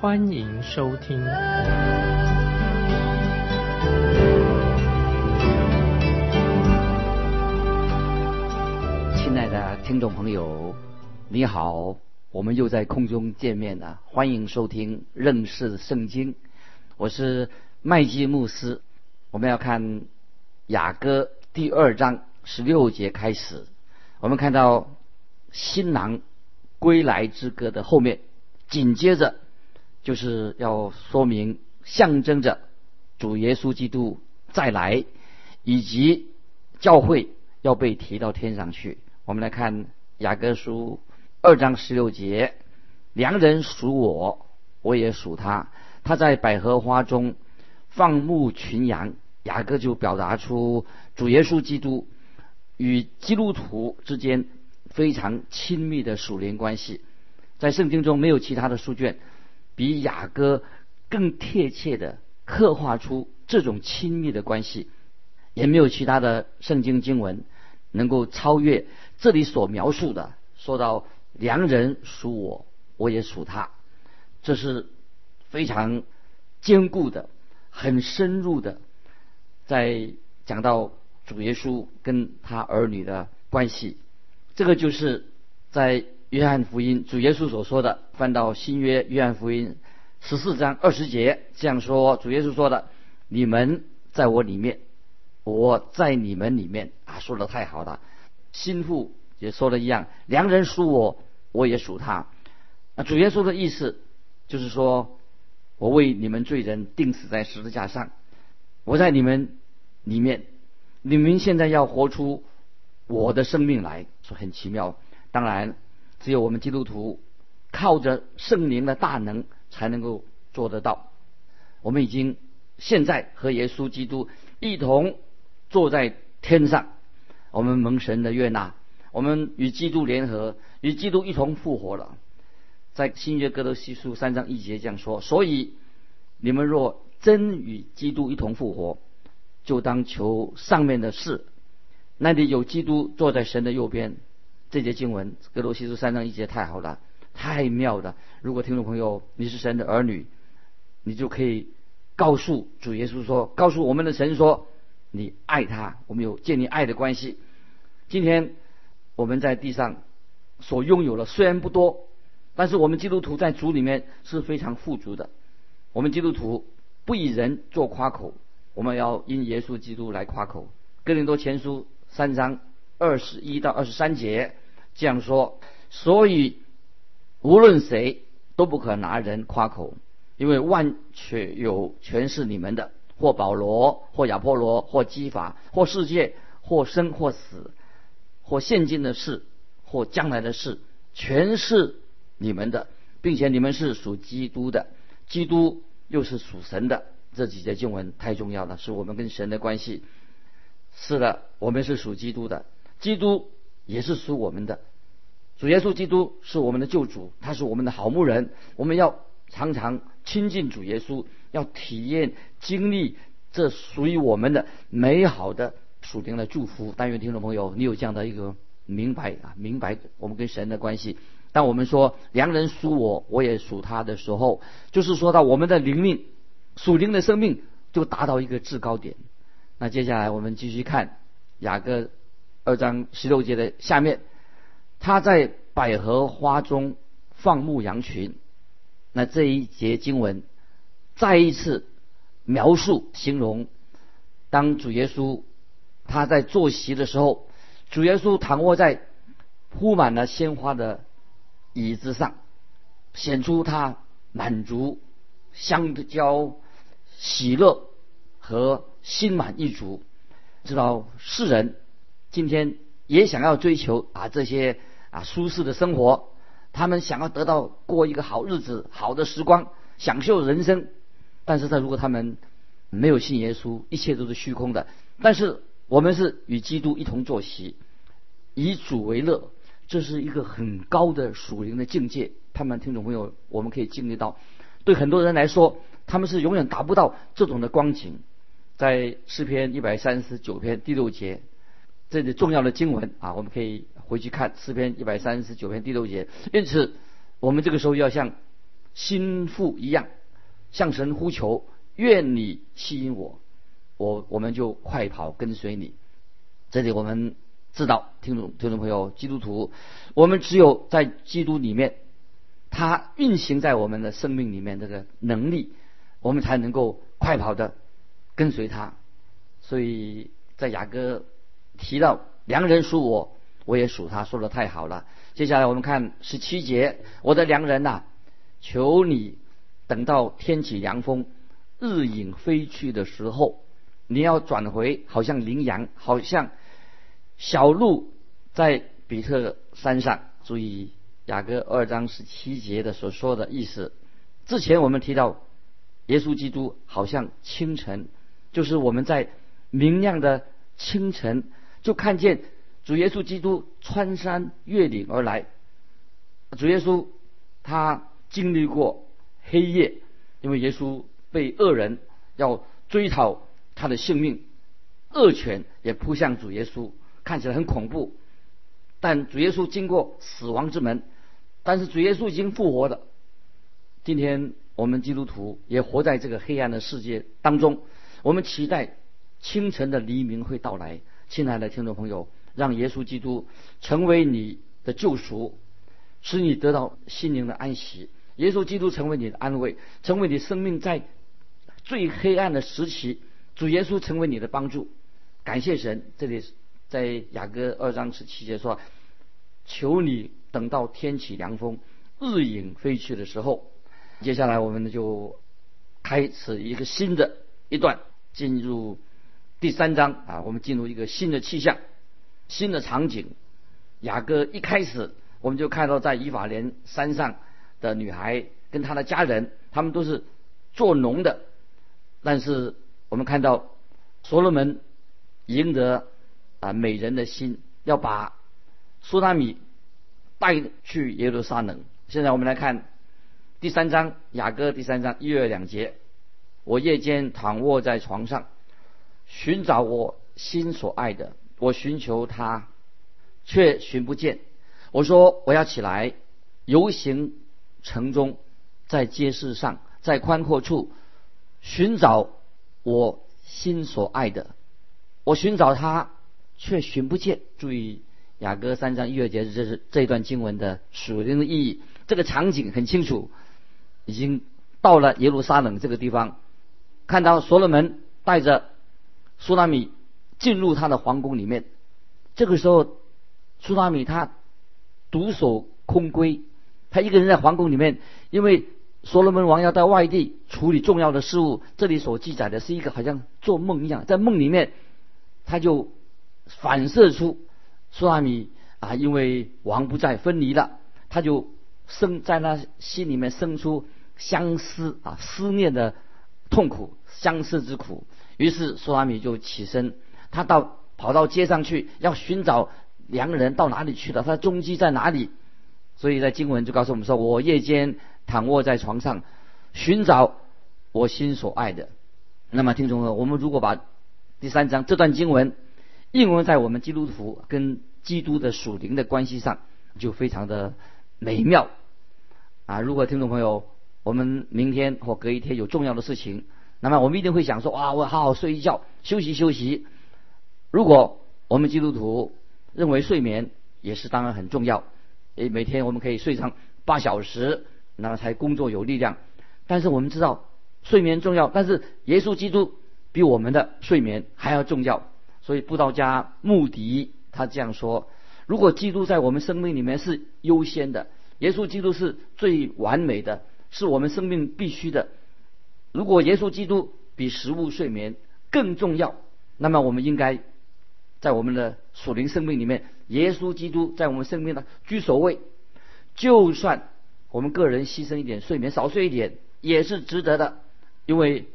欢迎收听。亲爱的听众朋友，你好，我们又在空中见面了，欢迎收听认识圣经，我是麦基牧师，我们要看雅歌。第二章十六节开始，我们看到新郎归来之歌的后面，紧接着就是要说明象征着主耶稣基督再来，以及教会要被提到天上去。我们来看雅各书二章十六节：良人属我，我也属他。他在百合花中放牧群羊。雅各就表达出主耶稣基督与基督徒之间非常亲密的属灵关系，在圣经中没有其他的书卷比雅歌更贴切的刻画出这种亲密的关系，也没有其他的圣经经文能够超越这里所描述的。说到良人属我，我也属他，这是非常坚固的、很深入的。在讲到主耶稣跟他儿女的关系，这个就是在约翰福音主耶稣所说的。翻到新约约翰福音十四章二十节这样说：主耶稣说的，你们在我里面，我在你们里面啊，说的太好了。心腹也说的一样，良人属我，我也属他。那主耶稣的意思就是说，我为你们罪人钉死在十字架上，我在你们。里面，你们现在要活出我的生命来，说很奇妙。当然，只有我们基督徒靠着圣灵的大能才能够做得到。我们已经现在和耶稣基督一同坐在天上，我们蒙神的悦纳，我们与基督联合，与基督一同复活了。在新约哥德西书三章一节这样说：所以你们若真与基督一同复活。就当求上面的事，那里有基督坐在神的右边。这节经文，格罗西书三章一节太好了，太妙了。如果听众朋友你是神的儿女，你就可以告诉主耶稣说，告诉我们的神说，你爱他，我们有建立爱的关系。今天我们在地上所拥有的虽然不多，但是我们基督徒在主里面是非常富足的。我们基督徒不以人做夸口。我们要因耶稣基督来夸口。哥林多前书三章二十一到二十三节这样说：所以无论谁都不可拿人夸口，因为万却有全是你们的，或保罗，或亚波罗，或基法，或世界，或生或死，或现今的事，或将来的事，全是你们的，并且你们是属基督的，基督又是属神的。这几节经文太重要了，是我们跟神的关系。是的，我们是属基督的，基督也是属我们的。主耶稣基督是我们的救主，他是我们的好牧人。我们要常常亲近主耶稣，要体验、经历这属于我们的美好的属灵的祝福。但愿听众朋友，你有这样的一个明白啊，明白我们跟神的关系。当我们说良人属我，我也属他的时候，就是说到我们的灵命。属灵的生命就达到一个制高点。那接下来我们继续看雅各二章十六节的下面，他在百合花中放牧羊群。那这一节经文再一次描述形容，当主耶稣他在坐席的时候，主耶稣躺卧在铺满了鲜花的椅子上，显出他满足。相交、喜乐和心满意足，知道世人今天也想要追求啊这些啊舒适的生活，他们想要得到过一个好日子、好的时光，享受人生。但是他如果他们没有信耶稣，一切都是虚空的。但是我们是与基督一同坐席，以主为乐，这是一个很高的属灵的境界。他们听众朋友，我们可以经历到，对很多人来说，他们是永远达不到这种的光景。在诗篇一百三十九篇第六节，这里重要的经文啊，我们可以回去看诗篇一百三十九篇第六节。因此，我们这个时候要像心腹一样，向神呼求，愿你吸引我，我我们就快跑跟随你。这里我们知道，听众听众朋友，基督徒，我们只有在基督里面，他运行在我们的生命里面这个能力，我们才能够快跑的。跟随他，所以在雅各提到良人属我，我也属他，说的太好了。接下来我们看十七节，我的良人呐，求你等到天起凉风，日影飞去的时候，你要转回，好像羚羊，好像小鹿在比特山上。注意雅各二章十七节的所说的意思。之前我们提到耶稣基督好像清晨。就是我们在明亮的清晨，就看见主耶稣基督穿山越岭而来。主耶稣他经历过黑夜，因为耶稣被恶人要追讨他的性命，恶犬也扑向主耶稣，看起来很恐怖。但主耶稣经过死亡之门，但是主耶稣已经复活了。今天我们基督徒也活在这个黑暗的世界当中。我们期待清晨的黎明会到来，亲爱的听众朋友，让耶稣基督成为你的救赎，使你得到心灵的安息。耶稣基督成为你的安慰，成为你生命在最黑暗的时期，主耶稣成为你的帮助。感谢神，这里在雅各二章十七节说：“求你等到天起凉风，日影飞去的时候。”接下来我们就开始一个新的一段。进入第三章啊，我们进入一个新的气象、新的场景。雅各一开始，我们就看到在以法莲山上的女孩跟她的家人，他们都是做农的。但是我们看到所罗门赢得啊美人的心，要把苏拉米带去耶路撒冷。现在我们来看第三章，雅各第三章一月两节。我夜间躺卧在床上，寻找我心所爱的，我寻求他，却寻不见。我说我要起来游行城中，在街市上，在宽阔处寻找我心所爱的。我寻找他，却寻不见。注意雅歌三章一月节，这是这段经文的属灵的意义。这个场景很清楚，已经到了耶路撒冷这个地方。看到所罗门带着苏拉米进入他的皇宫里面，这个时候苏拉米他独守空闺，他一个人在皇宫里面，因为所罗门王要在外地处理重要的事务。这里所记载的是一个好像做梦一样，在梦里面他就反射出苏拉米啊，因为王不在分离了，他就生在他心里面生出相思啊思念的痛苦。相思之苦，于是苏拉米就起身，他到跑到街上去，要寻找良人到哪里去了，他的踪迹在哪里？所以在经文就告诉我们说：“我夜间躺卧在床上，寻找我心所爱的。”那么听众朋友，我们如果把第三章这段经文应用在我们基督徒跟基督的属灵的关系上，就非常的美妙啊！如果听众朋友，我们明天或隔一天有重要的事情。那么我们一定会想说，哇，我好好睡一觉，休息休息。如果我们基督徒认为睡眠也是当然很重要，诶，每天我们可以睡上八小时，那么才工作有力量。但是我们知道睡眠重要，但是耶稣基督比我们的睡眠还要重要。所以布道家穆迪他这样说：如果基督在我们生命里面是优先的，耶稣基督是最完美的，是我们生命必须的。如果耶稣基督比食物、睡眠更重要，那么我们应该在我们的属灵生命里面，耶稣基督在我们生命的居首位。就算我们个人牺牲一点睡眠，少睡一点，也是值得的，因为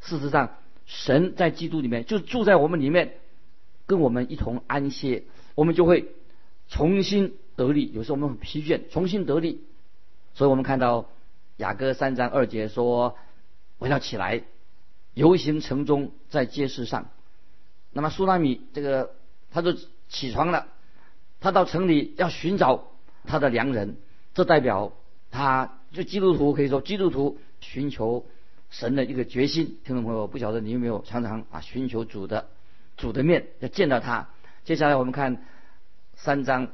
事实上，神在基督里面就住在我们里面，跟我们一同安歇，我们就会重新得力。有时候我们很疲倦，重新得力。所以我们看到雅各三章二节说：“我要起来，游行城中，在街市上。”那么苏拉米这个他就起床了，他到城里要寻找他的良人，这代表他就基督徒可以说基督徒寻求神的一个决心。听众朋友，不晓得你有没有常常啊寻求主的主的面，要见到他。接下来我们看三章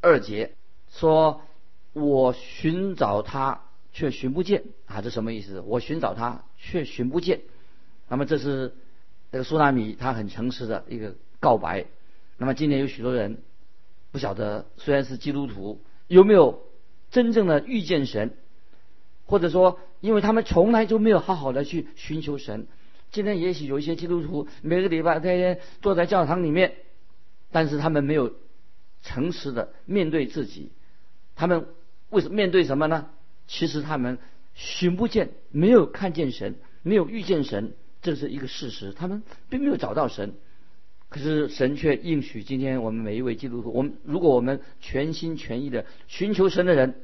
二节说。我寻找他却寻不见啊，这什么意思？我寻找他却寻不见。那么这是那个苏纳米他很诚实的一个告白。那么今天有许多人不晓得，虽然是基督徒，有没有真正的遇见神？或者说，因为他们从来就没有好好的去寻求神。今天也许有一些基督徒每个礼拜天天坐在教堂里面，但是他们没有诚实的面对自己，他们。为什么面对什么呢？其实他们寻不见，没有看见神，没有遇见神，这是一个事实。他们并没有找到神，可是神却应许今天我们每一位基督徒，我们如果我们全心全意的寻求神的人，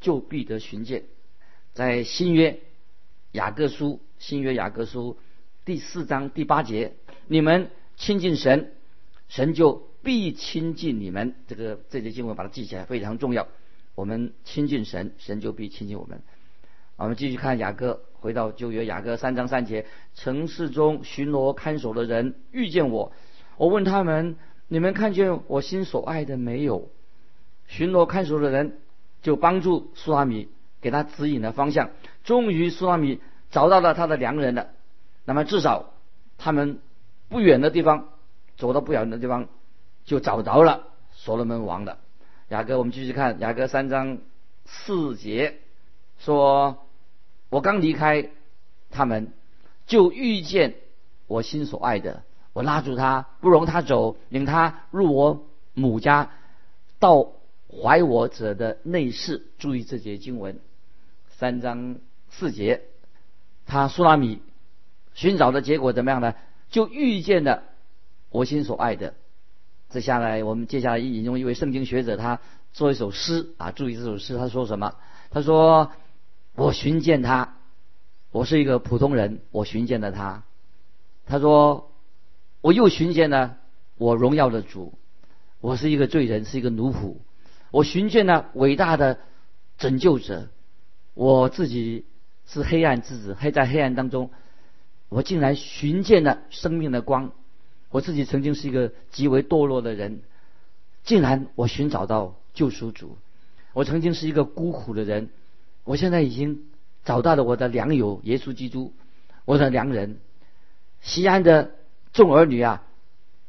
就必得寻见。在新约雅各书，新约雅各书第四章第八节，你们亲近神，神就必亲近你们。这个这节经文把它记起来非常重要。我们亲近神，神就必亲近我们。我们继续看雅各，回到旧约雅各三章三节：城市中巡逻看守的人遇见我，我问他们：你们看见我心所爱的没有？巡逻看守的人就帮助苏拉米，给他指引了方向。终于苏拉米找到了他的良人了。那么至少他们不远的地方，走到不远的地方，就找着了所罗门王的。雅各，我们继续看雅各三章四节，说：“我刚离开他们，就遇见我心所爱的，我拉住他，不容他走，领他入我母家，到怀我者的内室。注意这节经文，三章四节，他苏拉米寻找的结果怎么样呢？就遇见了我心所爱的。”接下来，我们接下来引用一位圣经学者，他做一首诗啊，注意这首诗，他说什么？他说：“我寻见他，我是一个普通人，我寻见了他。”他说：“我又寻见了我荣耀的主，我是一个罪人，是一个奴仆。我寻见了伟大的拯救者，我自己是黑暗之子，黑在黑暗当中，我竟然寻见了生命的光。”我自己曾经是一个极为堕落的人，竟然我寻找到救赎主。我曾经是一个孤苦的人，我现在已经找到了我的良友耶稣基督，我的良人。西安的众儿女啊，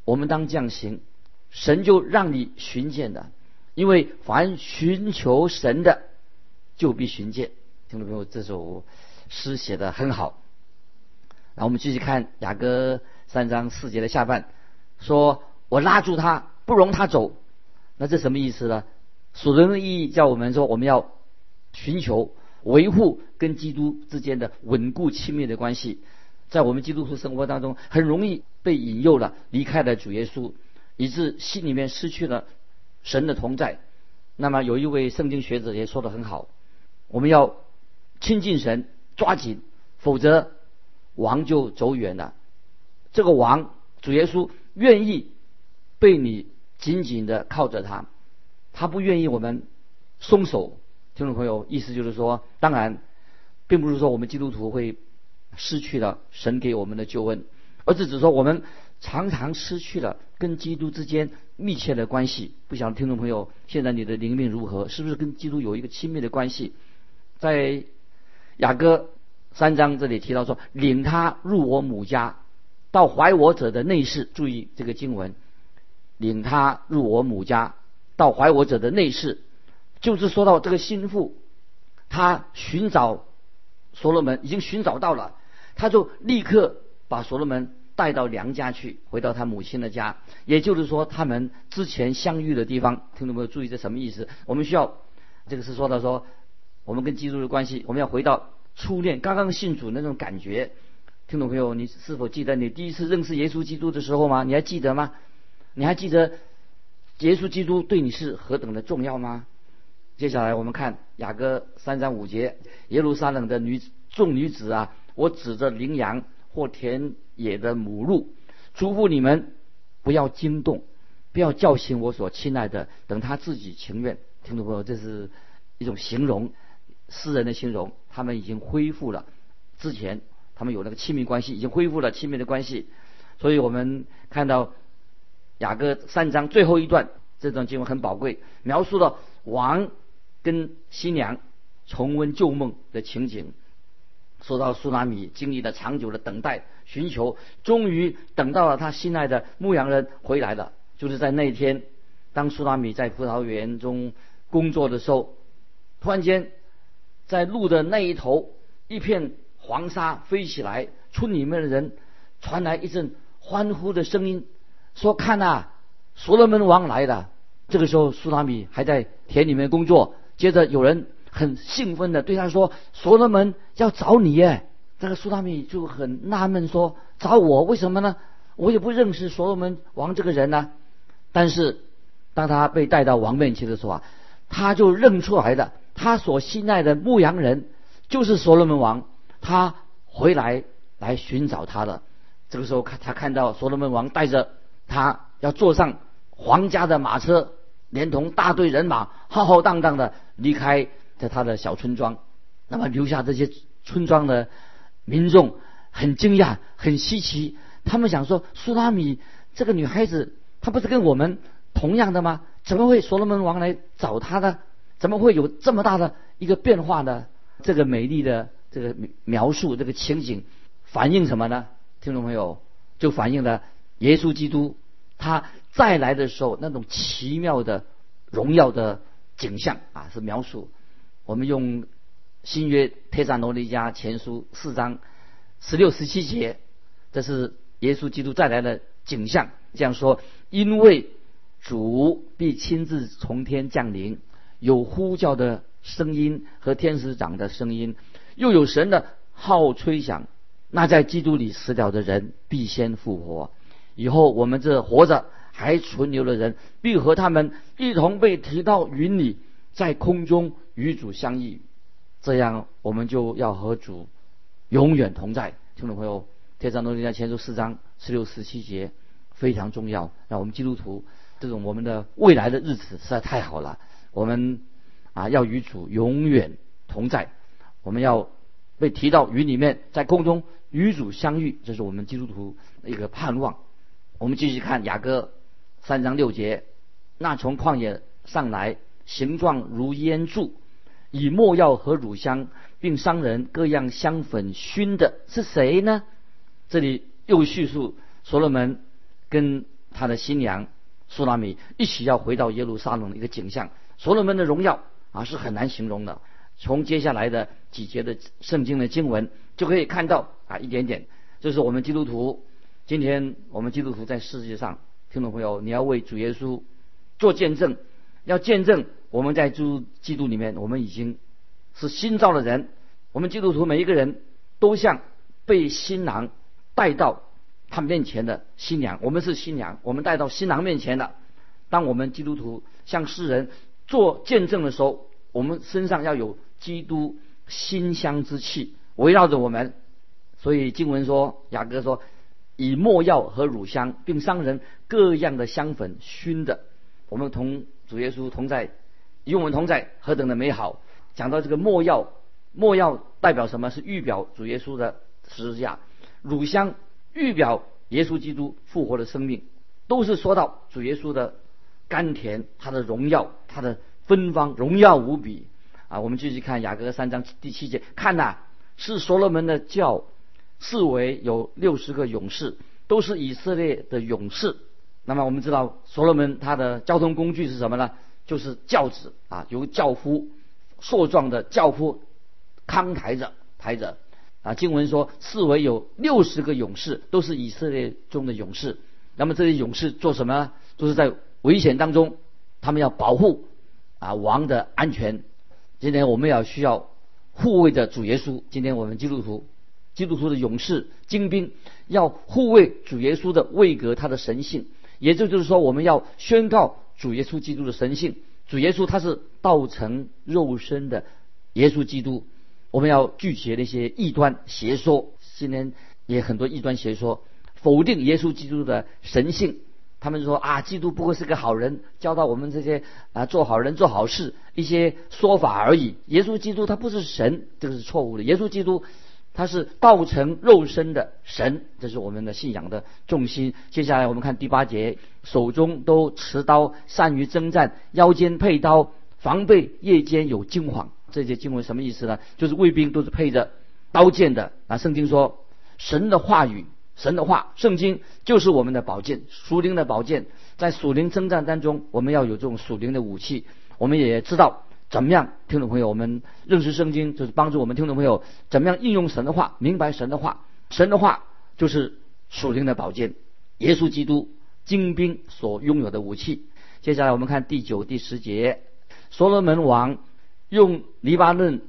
我们当降行，神就让你寻见的，因为凡寻求神的，就必寻见。听众朋友，这首诗写的很好。然后我们继续看雅歌。三章四节的下半，说我拉住他，不容他走。那这什么意思呢？属灵的意义叫我们说，我们要寻求维护跟基督之间的稳固亲密的关系。在我们基督徒生活当中，很容易被引诱了，离开了主耶稣，以致心里面失去了神的同在。那么有一位圣经学者也说的很好，我们要亲近神，抓紧，否则王就走远了。这个王主耶稣愿意被你紧紧的靠着他，他不愿意我们松手。听众朋友，意思就是说，当然，并不是说我们基督徒会失去了神给我们的救恩，而是指说我们常常失去了跟基督之间密切的关系。不晓得听众朋友，现在你的灵命如何？是不是跟基督有一个亲密的关系？在雅各三章这里提到说，领他入我母家。到怀我者的内室，注意这个经文，领他入我母家，到怀我者的内室，就是说到这个心腹，他寻找所罗门，已经寻找到了，他就立刻把所罗门带到娘家去，回到他母亲的家，也就是说，他们之前相遇的地方，听众朋友注意这什么意思？我们需要，这个是说到说，我们跟基督的关系，我们要回到初恋，刚刚信主那种感觉。听众朋友，你是否记得你第一次认识耶稣基督的时候吗？你还记得吗？你还记得耶稣基督对你是何等的重要吗？接下来我们看雅歌三章五节，耶路撒冷的女众女子啊，我指着羚羊或田野的母鹿，嘱咐你们不要惊动，不要叫醒我所亲爱的，等他自己情愿。听众朋友，这是一种形容，诗人的形容，他们已经恢复了之前他们有那个亲密关系，已经恢复了亲密的关系。所以我们看到雅歌三章最后一段，这段经文很宝贵，描述了王。跟新娘重温旧梦的情景，说到苏拉米经历了长久的等待、寻求，终于等到了他心爱的牧羊人回来了。就是在那一天，当苏拉米在葡萄园中工作的时候，突然间，在路的那一头，一片黄沙飞起来，村里面的人传来一阵欢呼的声音，说：“看呐，所罗门王来了。”这个时候，苏拉米还在田里面工作。接着有人很兴奋的对他说：“所罗门要找你耶！”这个苏拉米就很纳闷说：“找我？为什么呢？我也不认识所罗门王这个人呢。”但是当他被带到王面前的时候啊，他就认出来的，他所信赖的牧羊人就是所罗门王，他回来来寻找他的。这个时候看他看到所罗门王带着他要坐上皇家的马车。连同大队人马浩浩荡荡的离开在他的小村庄，那么留下这些村庄的民众很惊讶、很稀奇。他们想说：苏拉米这个女孩子，她不是跟我们同样的吗？怎么会所罗门王来找她呢？怎么会有这么大的一个变化呢？这个美丽的这个描述，这个情景反映什么呢？听众朋友，就反映了耶稣基督他。再来的时候，那种奇妙的荣耀的景象啊，是描述。我们用新约帖撒罗尼迦前书四章十六十七节，这是耶稣基督再来的景象。这样说：因为主必亲自从天降临，有呼叫的声音和天使长的声音，又有神的号吹响。那在基督里死掉的人必先复活。以后我们这活着。还存留的人，必和他们一同被提到云里，在空中与主相遇。这样，我们就要和主永远同在。听众朋友，《天上罗尼迦前书》四章十六、十七节非常重要。让我们基督徒这种我们的未来的日子实在太好了。我们啊，要与主永远同在。我们要被提到云里面，在空中与主相遇，这是我们基督徒的一个盼望。我们继续看雅各。三章六节，那从旷野上来，形状如烟柱，以墨药和乳香，并商人各样香粉熏的是谁呢？这里又叙述所罗门跟他的新娘苏拉米一起要回到耶路撒冷的一个景象。所罗门的荣耀啊是很难形容的。从接下来的几节的圣经的经文就可以看到啊一点点，就是我们基督徒，今天我们基督徒在世界上。听众朋友，你要为主耶稣做见证，要见证我们在主基督里面，我们已经是新造的人。我们基督徒每一个人都像被新郎带到他面前的新娘，我们是新娘，我们带到新郎面前的。当我们基督徒向世人做见证的时候，我们身上要有基督馨香之气围绕着我们。所以经文说，雅各说。以墨药和乳香，并商人各样的香粉熏的，我们同主耶稣同在，与我们同在，何等的美好！讲到这个墨药，墨药代表什么？是预表主耶稣的十字架；乳香预表耶稣基督复活的生命，都是说到主耶稣的甘甜，它的荣耀，它的芬芳，荣耀无比啊！我们继续看雅各三章第七节，看呐，是所罗门的教。四围有六十个勇士，都是以色列的勇士。那么我们知道，所罗门他的交通工具是什么呢？就是轿子啊，由轿夫硕壮的轿夫扛抬着抬着啊。经文说，四围有六十个勇士，都是以色列中的勇士。那么这些勇士做什么？都是在危险当中，他们要保护啊王的安全。今天我们要需要护卫着主耶稣。今天我们基督徒，基督徒的勇士、精兵，要护卫主耶稣的位格，他的神性。也就就是说，我们要宣告主耶稣基督的神性。主耶稣他是道成肉身的耶稣基督。我们要拒绝那些异端邪说。今天也很多异端邪说否定耶稣基督的神性。他们说啊，基督不过是个好人，教导我们这些啊做好人、做好事一些说法而已。耶稣基督他不是神，这个是错误的。耶稣基督他是道成肉身的神，这是我们的信仰的重心。接下来我们看第八节，手中都持刀，善于征战，腰间佩刀，防备夜间有惊慌。这些经文什么意思呢？就是卫兵都是配着刀剑的啊。圣经说神的话语。神的话，圣经就是我们的宝剑，属灵的宝剑。在属灵征战当中，我们要有这种属灵的武器。我们也知道怎么样，听众朋友，我们认识圣经，就是帮助我们听众朋友怎么样应用神的话，明白神的话。神的话就是属灵的宝剑，耶稣基督精兵所拥有的武器。接下来我们看第九、第十节，所罗门王用黎巴嫩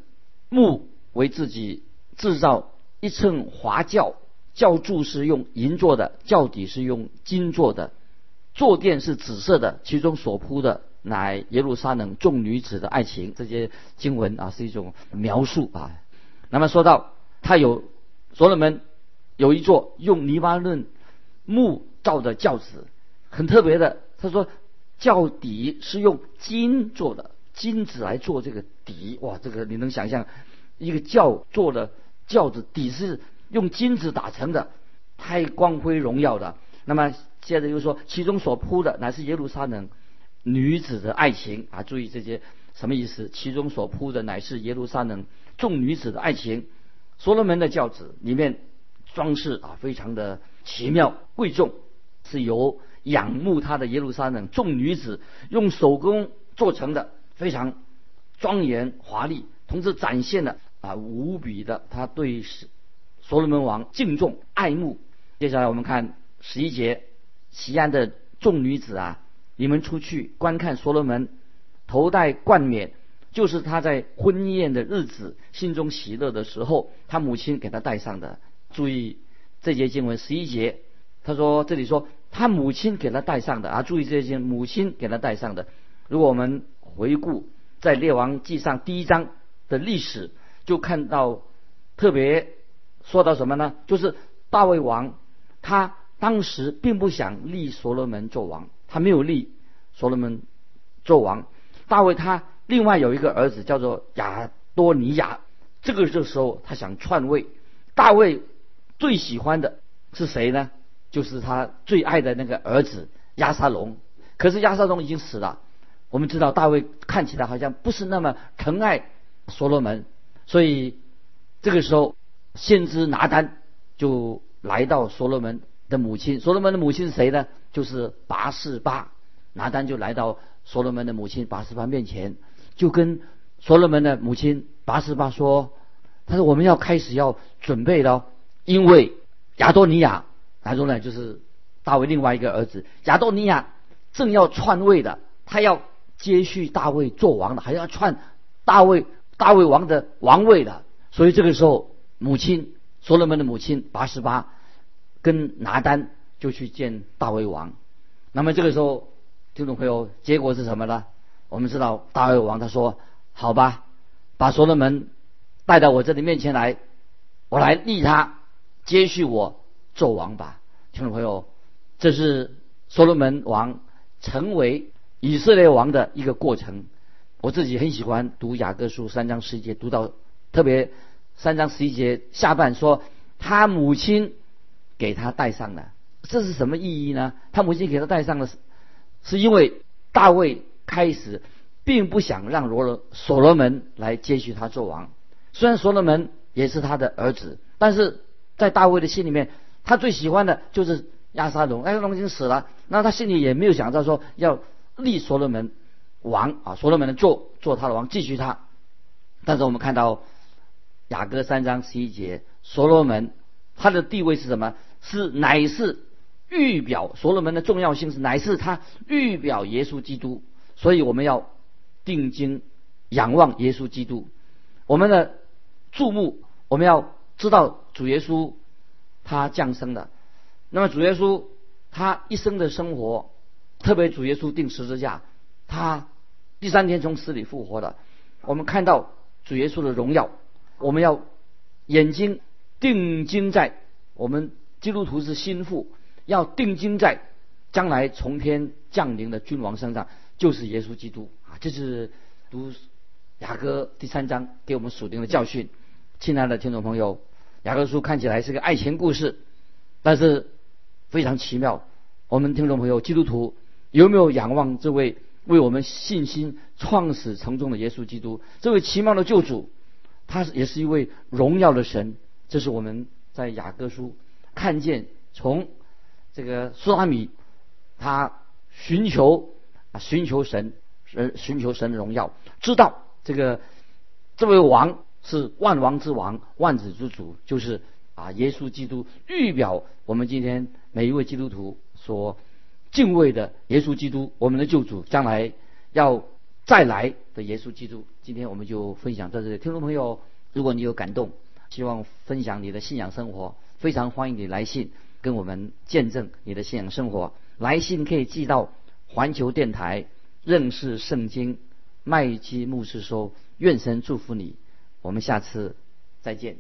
木为自己制造一乘华轿。教柱是用银做的，教底是用金做的，坐垫是紫色的，其中所铺的乃耶路撒冷众女子的爱情。这些经文啊是一种描述啊。那么说到他有所罗门有一座用泥巴嫩木造的轿子，很特别的。他说轿底是用金做的，金子来做这个底。哇，这个你能想象一个轿做的轿子底是？用金子打成的，太光辉荣耀的。那么接着又说，其中所铺的乃是耶路撒冷女子的爱情啊！注意这些什么意思？其中所铺的乃是耶路撒冷众女子的爱情。所罗门的轿子里面装饰啊，非常的奇妙贵重，是由仰慕他的耶路撒冷众女子用手工做成的，非常庄严华丽，同时展现了啊无比的他对。所罗门王敬重爱慕。接下来我们看十一节，西安的众女子啊，你们出去观看所罗门头戴冠冕，就是他在婚宴的日子心中喜乐的时候，他母亲给他戴上的。注意这节经文十一节，他说这里说他母亲给他戴上的啊，注意这些母亲给他戴上的。如果我们回顾在列王记上第一章的历史，就看到特别。说到什么呢？就是大卫王，他当时并不想立所罗门做王，他没有立所罗门做王。大卫他另外有一个儿子叫做亚多尼亚，这个这时候他想篡位。大卫最喜欢的是谁呢？就是他最爱的那个儿子亚沙龙。可是亚沙龙已经死了。我们知道大卫看起来好像不是那么疼爱所罗门，所以这个时候。先知拿单就来到所罗门的母亲，所罗门的母亲是谁呢？就是拔示巴。拿单就来到所罗门的母亲拔示巴面前，就跟所罗门的母亲拔示巴说：“他说我们要开始要准备了，因为亚多尼亚，亚多呢就是大卫另外一个儿子，亚多尼亚正要篡位的，他要接续大卫做王的，还要篡大卫大卫王的王位的，所以这个时候。”母亲所罗门的母亲八十八跟拿单就去见大卫王，那么这个时候听众朋友结果是什么呢？我们知道大卫王他说好吧，把所罗门带到我这里面前来，我来立他接续我做王吧。听众朋友，这是所罗门王成为以色列王的一个过程。我自己很喜欢读雅各书三章十节，读到特别。三章十一节下半说，他母亲给他戴上了，这是什么意义呢？他母亲给他戴上了，是因为大卫开始并不想让罗罗所罗门来接续他做王。虽然所罗门也是他的儿子，但是在大卫的心里面，他最喜欢的就是亚沙龙。亚沙龙已经死了，那他心里也没有想到说要立所罗门王啊，所罗门做做他的王，继续他。但是我们看到。雅各三章十一节，所罗门他的地位是什么？是乃是预表所罗门的重要性是乃是他预表耶稣基督，所以我们要定睛仰望耶稣基督。我们的注目，我们要知道主耶稣他降生的。那么主耶稣他一生的生活，特别主耶稣定十字架，他第三天从死里复活的。我们看到主耶稣的荣耀，我们要眼睛定睛在我们基督徒是心腹，要定睛在将来从天降临的君王身上，就是耶稣基督啊！这是读雅各第三章给我们锁定的教训。亲爱的听众朋友，雅各书看起来是个爱情故事，但是非常奇妙。我们听众朋友，基督徒有没有仰望这位？为我们信心创始成终的耶稣基督，这位奇妙的救主，他也是一位荣耀的神。这是我们在雅各书看见，从这个苏拉米他寻求啊寻求神，呃寻求神的荣耀，知道这个这位王是万王之王，万子之主，就是啊耶稣基督，预表我们今天每一位基督徒所。敬畏的耶稣基督，我们的救主，将来要再来的耶稣基督。今天我们就分享到这里。听众朋友，如果你有感动，希望分享你的信仰生活，非常欢迎你来信跟我们见证你的信仰生活。来信可以寄到环球电台认识圣经麦基牧师说，愿神祝福你。我们下次再见。